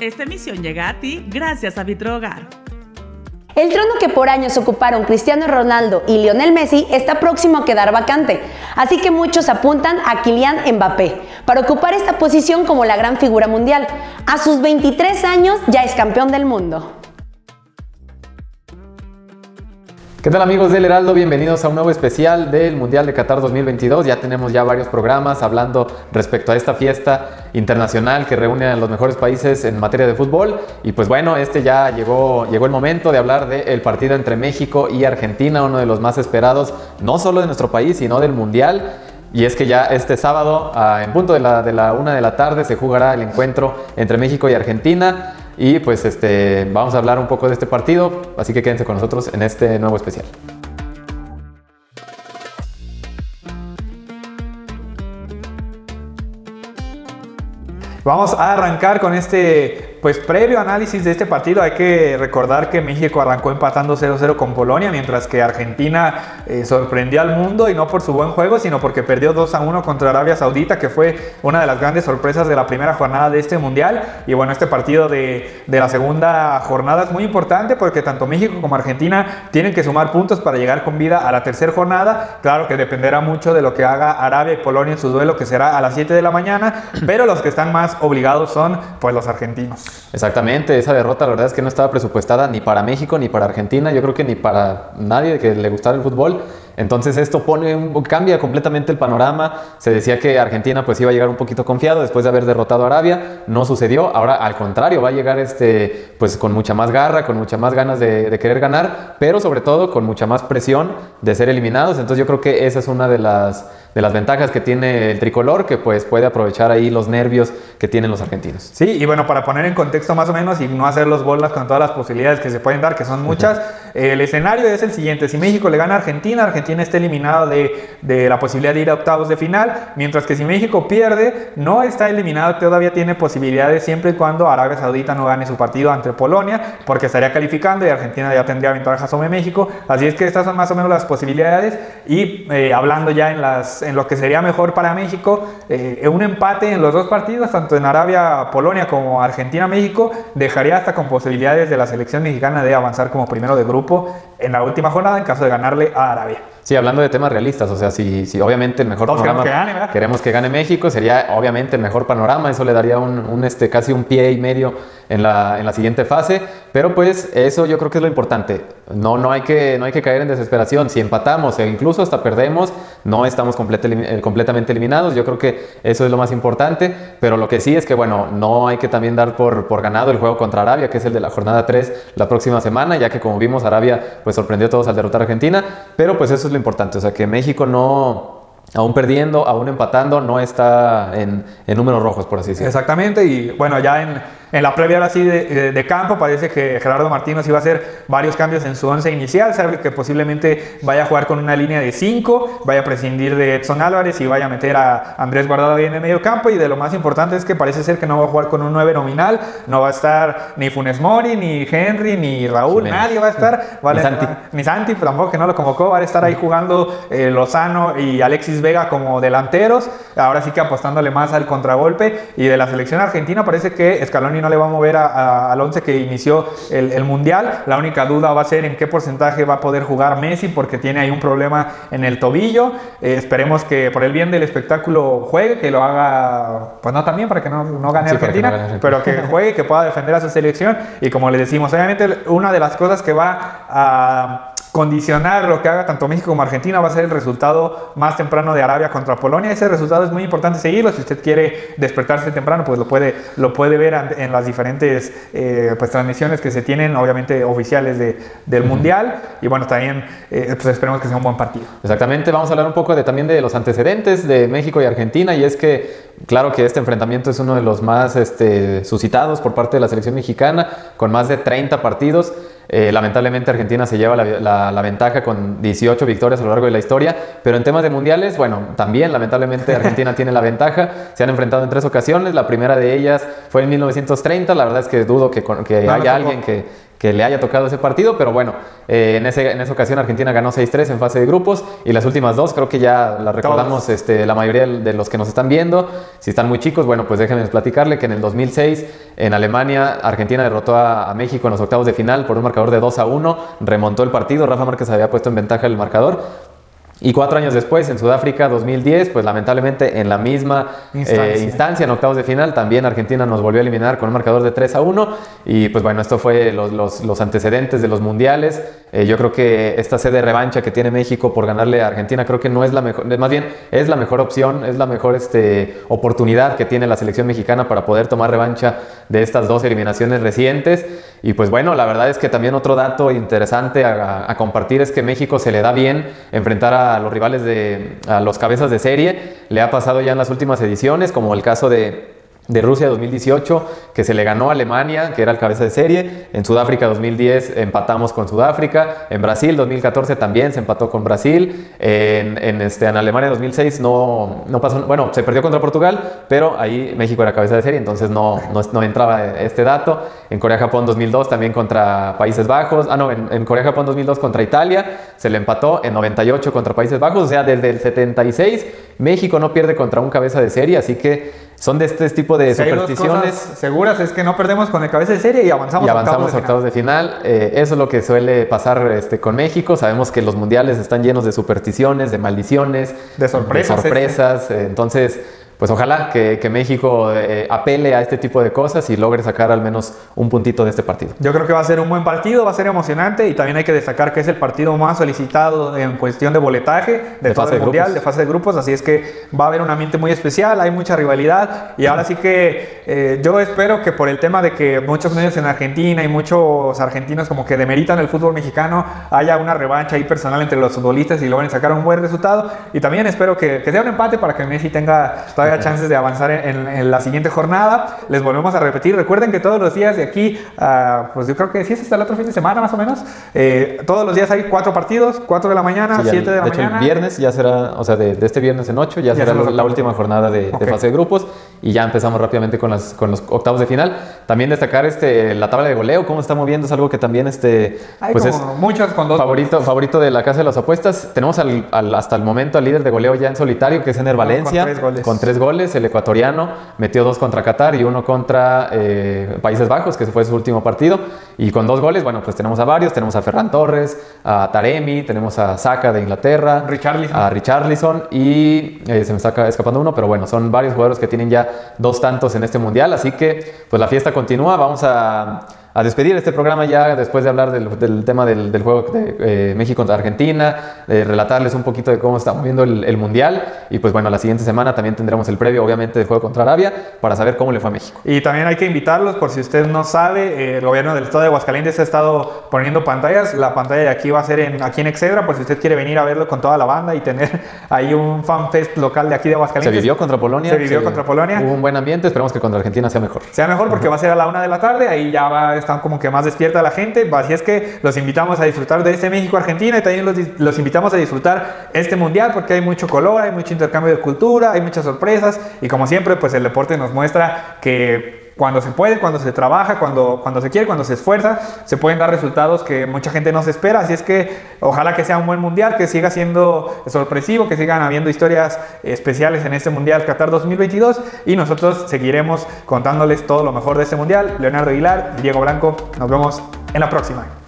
Esta emisión llega a ti gracias a Vitrohogar. El trono que por años ocuparon Cristiano Ronaldo y Lionel Messi está próximo a quedar vacante, así que muchos apuntan a Kylian Mbappé para ocupar esta posición como la gran figura mundial. A sus 23 años ya es campeón del mundo. ¿Qué tal amigos del Heraldo? Bienvenidos a un nuevo especial del Mundial de Qatar 2022. Ya tenemos ya varios programas hablando respecto a esta fiesta internacional que reúne a los mejores países en materia de fútbol. Y pues bueno, este ya llegó, llegó el momento de hablar del partido entre México y Argentina, uno de los más esperados, no solo de nuestro país, sino del Mundial. Y es que ya este sábado, en punto de la, de la una de la tarde, se jugará el encuentro entre México y Argentina. Y pues este, vamos a hablar un poco de este partido, así que quédense con nosotros en este nuevo especial. Vamos a arrancar con este pues previo análisis de este partido hay que recordar que México arrancó empatando 0-0 con Polonia, mientras que Argentina eh, sorprendió al mundo y no por su buen juego, sino porque perdió 2-1 contra Arabia Saudita, que fue una de las grandes sorpresas de la primera jornada de este mundial. Y bueno, este partido de, de la segunda jornada es muy importante porque tanto México como Argentina tienen que sumar puntos para llegar con vida a la tercera jornada. Claro que dependerá mucho de lo que haga Arabia y Polonia en su duelo, que será a las 7 de la mañana, pero los que están más obligados son pues los argentinos. Exactamente, esa derrota la verdad es que no estaba presupuestada ni para México ni para Argentina, yo creo que ni para nadie que le gustara el fútbol. Entonces esto pone un, cambia completamente el panorama. Se decía que Argentina pues iba a llegar un poquito confiado después de haber derrotado a Arabia, no sucedió. Ahora al contrario va a llegar este pues con mucha más garra, con mucha más ganas de, de querer ganar, pero sobre todo con mucha más presión de ser eliminados. Entonces yo creo que esa es una de las de las ventajas que tiene el tricolor, que pues puede aprovechar ahí los nervios que tienen los argentinos. Sí, y bueno, para poner en contexto más o menos y no hacer los bolas con todas las posibilidades que se pueden dar, que son muchas, el escenario es el siguiente, si México le gana a Argentina, Argentina está eliminado de, de, la posibilidad de ir a octavos de final, mientras que si México pierde, no está eliminado, todavía tiene posibilidades siempre y cuando Arabia Saudita no gane su partido ante Polonia, porque estaría calificando y Argentina ya tendría ventaja sobre México, así es que estas son más o menos las posibilidades y eh, hablando ya en las en lo que sería mejor para México, eh, un empate en los dos partidos, tanto en Arabia-Polonia como Argentina-México, dejaría hasta con posibilidades de la selección mexicana de avanzar como primero de grupo en la última jornada en caso de ganarle a Arabia. Sí, hablando de temas realistas, o sea, si, si obviamente el mejor panorama queremos que, gane, queremos que gane México, sería obviamente el mejor panorama, eso le daría un, un, este, casi un pie y medio en la, en la, siguiente fase, pero pues eso yo creo que es lo importante, no, no, hay, que, no hay que caer en desesperación, si empatamos e incluso hasta perdemos, no estamos complet, completamente eliminados, yo creo que eso es lo más importante, pero lo que sí es que bueno, no hay que también dar por, por ganado el juego contra Arabia, que es el de la jornada 3 la próxima semana, ya que como vimos Arabia pues sorprendió a todos al derrotar a Argentina, pero pues eso es importante, o sea que México no, aún perdiendo, aún empatando, no está en, en, números rojos, por así decirlo. Exactamente, y bueno, ya en, en la previa ahora sí de, de, campo parece que Gerardo Martínez iba a hacer varios cambios en su once inicial, sabe que posiblemente vaya a jugar con una línea de 5, vaya a prescindir de Edson Álvarez y vaya a meter a Andrés Guardado ahí en el medio campo, y de lo más importante es que parece ser que no va a jugar con un 9 nominal, no va a estar ni Funes Mori, ni Henry, ni Raúl, sí, nadie va a estar, vale, ni Santi, ni Santi tampoco que no lo convocó, va a estar ahí jugando eh, Lozano y Alexis Vega como delanteros, ahora sí que apostándole más al contragolpe, y de la selección argentina parece que Scaloni no le va a mover a, a, al 11 que inició el, el, Mundial. La única duda va a ser en qué porcentaje va a poder jugar Messi porque tiene ahí un problema en el tobillo. Eh, esperemos que por el bien del espectáculo juegue, que lo haga, pues no también para que no, no gane sí, Argentina, que no gane. pero que juegue, que pueda defender a su selección. Y como le decimos, obviamente una de las cosas que va a condicionar lo que haga tanto México como Argentina va a ser el resultado más temprano de Arabia contra Polonia. Ese resultado es muy importante seguirlo. Si usted quiere despertarse temprano, pues lo puede, lo puede ver en las diferentes eh, pues, transmisiones que se tienen, obviamente oficiales de, del uh -huh. Mundial. Y bueno, también eh, pues esperemos que sea un buen partido. Exactamente. Vamos a hablar un poco de, también de los antecedentes de México y Argentina. Y es que, claro que este enfrentamiento es uno de los más este, suscitados por parte de la selección mexicana, con más de 30 partidos. Eh, lamentablemente Argentina se lleva la, la, la, ventaja con 18 victorias a lo largo de la historia, pero en temas de mundiales, bueno, también lamentablemente Argentina tiene la ventaja. Se han enfrentado en tres ocasiones, la primera de ellas fue en 1930, la verdad es que dudo que, que no, haya alguien que, que le haya tocado ese partido, pero bueno, eh, en, ese, en esa ocasión Argentina ganó 6-3 en fase de grupos y las últimas dos creo que ya las recordamos este, la mayoría de los que nos están viendo. Si están muy chicos, bueno, pues déjenme platicarle que en el 2006 en Alemania Argentina derrotó a, a México en los octavos de final por un marcador de 2 a 1, remontó el partido, Rafa Márquez había puesto en ventaja el marcador, y cuatro años después, en Sudáfrica 2010, pues lamentablemente en la misma eh, instancia. en octavos de final, también Argentina nos volvió a eliminar con un marcador de 3 a 1. Y pues bueno, esto fue los, los, antecedentes de los mundiales. Eh, yo creo que esta sede de revancha que tiene México por ganarle a Argentina, creo que no es la mejor, más bien es la mejor opción, es la mejor este, oportunidad que tiene la selección mexicana para poder tomar revancha de estas dos eliminaciones recientes. Y pues bueno, la verdad es que también otro dato interesante a, a compartir es que México se le da bien enfrentar a a los rivales de a los cabezas de serie. Le ha pasado ya en las últimas ediciones, como el caso de de Rusia 2018, que se le ganó a Alemania, que era el cabeza de serie. En Sudáfrica 2010 empatamos con Sudáfrica. En Brasil 2014 también se empató con Brasil. En, este, en Alemania 2006 no, no pasó, bueno, se perdió contra Portugal, pero ahí México era cabeza de serie, entonces no, no, no entraba este dato. En Corea-Japón 2002 también contra Países Bajos. Ah, no, en, en Corea-Japón 2002 contra Italia, se le empató en 98 contra Países Bajos, o sea, desde el 76 México no pierde contra un cabeza de serie, así que son de este tipo de supersticiones. seguras es que no perdemos con el cabeza de serie y avanzamos, y avanzamos a octavos de final. Eh, eso es lo que suele pasar este, con México. Sabemos que los mundiales están llenos de supersticiones, de maldiciones, de sorpresas. De sorpresas. Entonces, pues ojalá que, México eh, apele a este tipo de cosas y logre sacar al menos un puntito de este partido. Yo creo que va a ser un buen partido, va a ser emocionante y también hay que destacar que es el partido más solicitado en cuestión de boletaje de, fase de mundial, de fase de grupos, así es que va a haber un ambiente muy especial, hay mucha rivalidad y ahora sí que eh, yo espero que por el tema de que muchos medios en Argentina y muchos argentinos como que demeritan el fútbol mexicano, haya una revancha ahí personal entre los futbolistas y logren sacar un buen resultado y también espero que, que sea un empate para que Messi tenga chances de avanzar en, la siguiente jornada. Les volvemos a repetir. Recuerden que todos los días de aquí, pues yo creo que sí es hasta el otro fin de semana más o menos. Eh, todos los días hay cuatro partidos, cuatro de la mañana, siete de la mañana. El viernes ya será, o sea, de, este viernes en ocho ya, será la, última jornada de, fase de grupos y ya empezamos rápidamente con, las, con los octavos de final. También destacar este, la tabla de goleo, cómo está moviendo, es algo que también este, pues es muchas con favorito, favorito de la casa de las apuestas. Tenemos al, hasta el momento al líder de goleo ya en solitario, que es Ener Valencia, con tres goles. Con tres goles. El ecuatoriano metió dos contra Qatar y uno contra eh, Países Bajos, que fue su último partido. Y con dos goles, bueno, pues tenemos a varios. Tenemos a Ferran Torres, a Taremi, tenemos a Saka de Inglaterra, a Richarlison y eh, se me está escapando uno, pero bueno, son varios jugadores que tienen ya dos tantos en este mundial. Así que, pues la fiesta continúa. Vamos a a despedir este programa ya después de hablar del, tema del, juego de eh, México contra Argentina, de relatarles un poquito de cómo estamos viendo el, Mundial y pues bueno, la siguiente semana también tendremos el previo obviamente del juego contra Arabia para saber cómo le fue a México. Y también hay que invitarlos, por si usted no sabe, eh, el gobierno del estado de Aguascalientes ha estado poniendo pantallas, la pantalla de aquí va a ser en, aquí en Excedra, por si usted quiere venir a verlo con toda la banda y tener ahí un fanfest local de aquí de Aguascalientes. Se vivió contra Polonia. Se vivió contra Polonia. Hubo un buen ambiente, esperamos que contra Argentina sea mejor. Sea mejor porque va a ser a la una de la tarde, ahí ya va a están como que más despierta la gente. Así es que los invitamos a disfrutar de este México-Argentina y también los, los, invitamos a disfrutar este mundial porque hay mucho color, hay mucho intercambio de cultura, hay muchas sorpresas y como siempre pues el deporte nos muestra que cuando se puede, cuando se trabaja, cuando, cuando se quiere, cuando se esfuerza, se pueden dar resultados que mucha gente no se espera. Así es que ojalá que sea un buen mundial, que siga siendo sorpresivo, que sigan habiendo historias especiales en este Mundial Qatar 2022 y nosotros seguiremos contándoles todo lo mejor de este mundial. Leonardo Aguilar, Diego Blanco, nos vemos en la próxima.